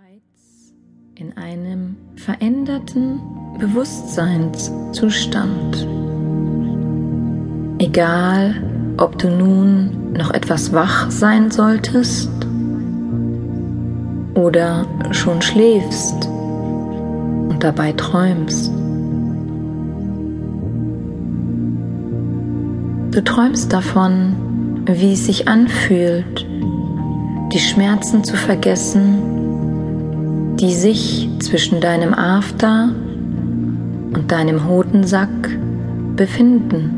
bereits in einem veränderten Bewusstseinszustand. Egal, ob du nun noch etwas wach sein solltest oder schon schläfst und dabei träumst. Du träumst davon, wie es sich anfühlt, die Schmerzen zu vergessen, die sich zwischen deinem After und deinem Hodensack befinden.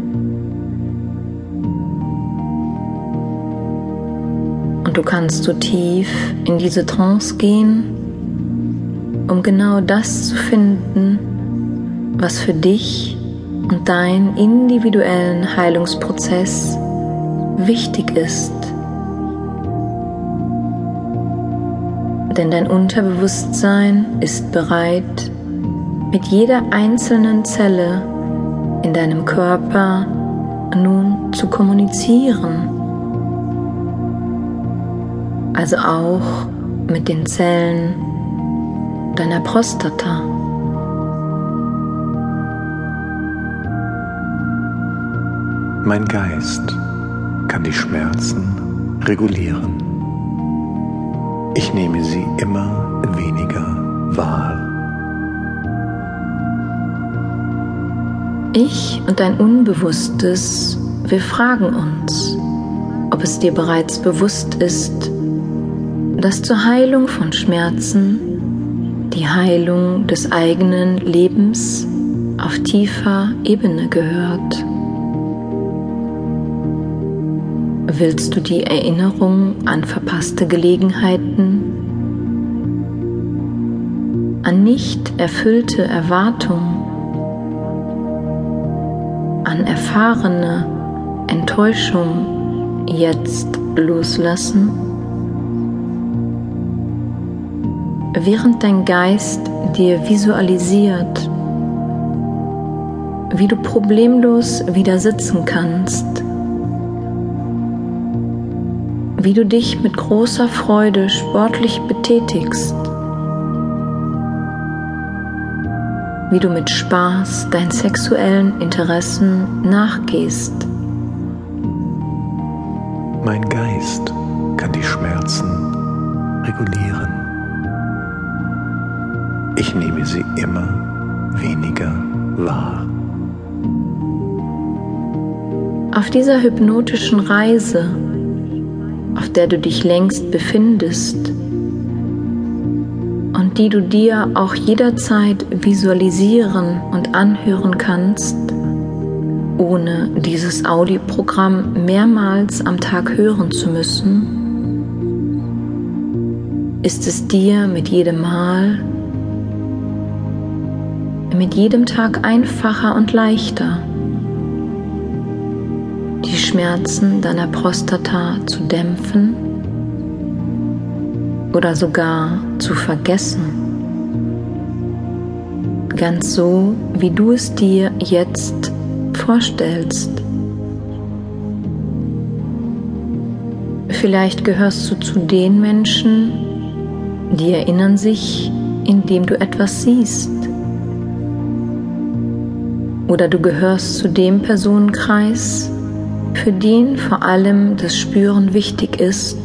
Und du kannst so tief in diese Trance gehen, um genau das zu finden, was für dich und deinen individuellen Heilungsprozess wichtig ist. Denn dein Unterbewusstsein ist bereit, mit jeder einzelnen Zelle in deinem Körper nun zu kommunizieren. Also auch mit den Zellen deiner Prostata. Mein Geist kann die Schmerzen regulieren. Ich nehme sie immer weniger wahr. Ich und dein Unbewusstes, wir fragen uns, ob es dir bereits bewusst ist, dass zur Heilung von Schmerzen die Heilung des eigenen Lebens auf tiefer Ebene gehört. Willst du die Erinnerung an verpasste Gelegenheiten, an nicht erfüllte Erwartungen, an erfahrene Enttäuschung jetzt loslassen? Während dein Geist dir visualisiert, wie du problemlos wieder sitzen kannst, wie du dich mit großer Freude sportlich betätigst, wie du mit Spaß deinen sexuellen Interessen nachgehst. Mein Geist kann die Schmerzen regulieren. Ich nehme sie immer weniger wahr. Auf dieser hypnotischen Reise auf der du dich längst befindest und die du dir auch jederzeit visualisieren und anhören kannst, ohne dieses Audioprogramm mehrmals am Tag hören zu müssen, ist es dir mit jedem Mal, mit jedem Tag einfacher und leichter die Schmerzen deiner Prostata zu dämpfen oder sogar zu vergessen. Ganz so, wie du es dir jetzt vorstellst. Vielleicht gehörst du zu den Menschen, die erinnern sich, indem du etwas siehst. Oder du gehörst zu dem Personenkreis, für den vor allem das Spüren wichtig ist,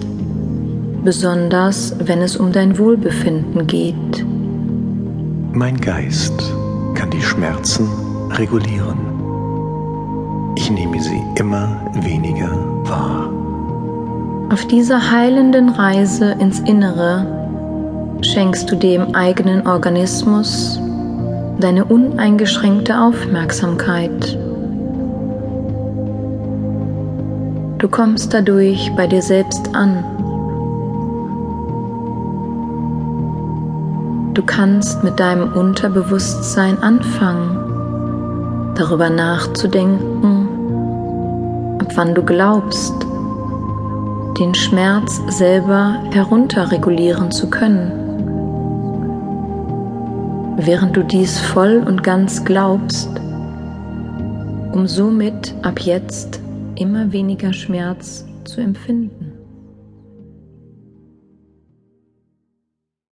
besonders wenn es um dein Wohlbefinden geht. Mein Geist kann die Schmerzen regulieren. Ich nehme sie immer weniger wahr. Auf dieser heilenden Reise ins Innere schenkst du dem eigenen Organismus deine uneingeschränkte Aufmerksamkeit Du kommst dadurch bei dir selbst an. Du kannst mit deinem Unterbewusstsein anfangen, darüber nachzudenken, ab wann du glaubst, den Schmerz selber herunterregulieren zu können. Während du dies voll und ganz glaubst, um somit ab jetzt immer weniger Schmerz zu empfinden.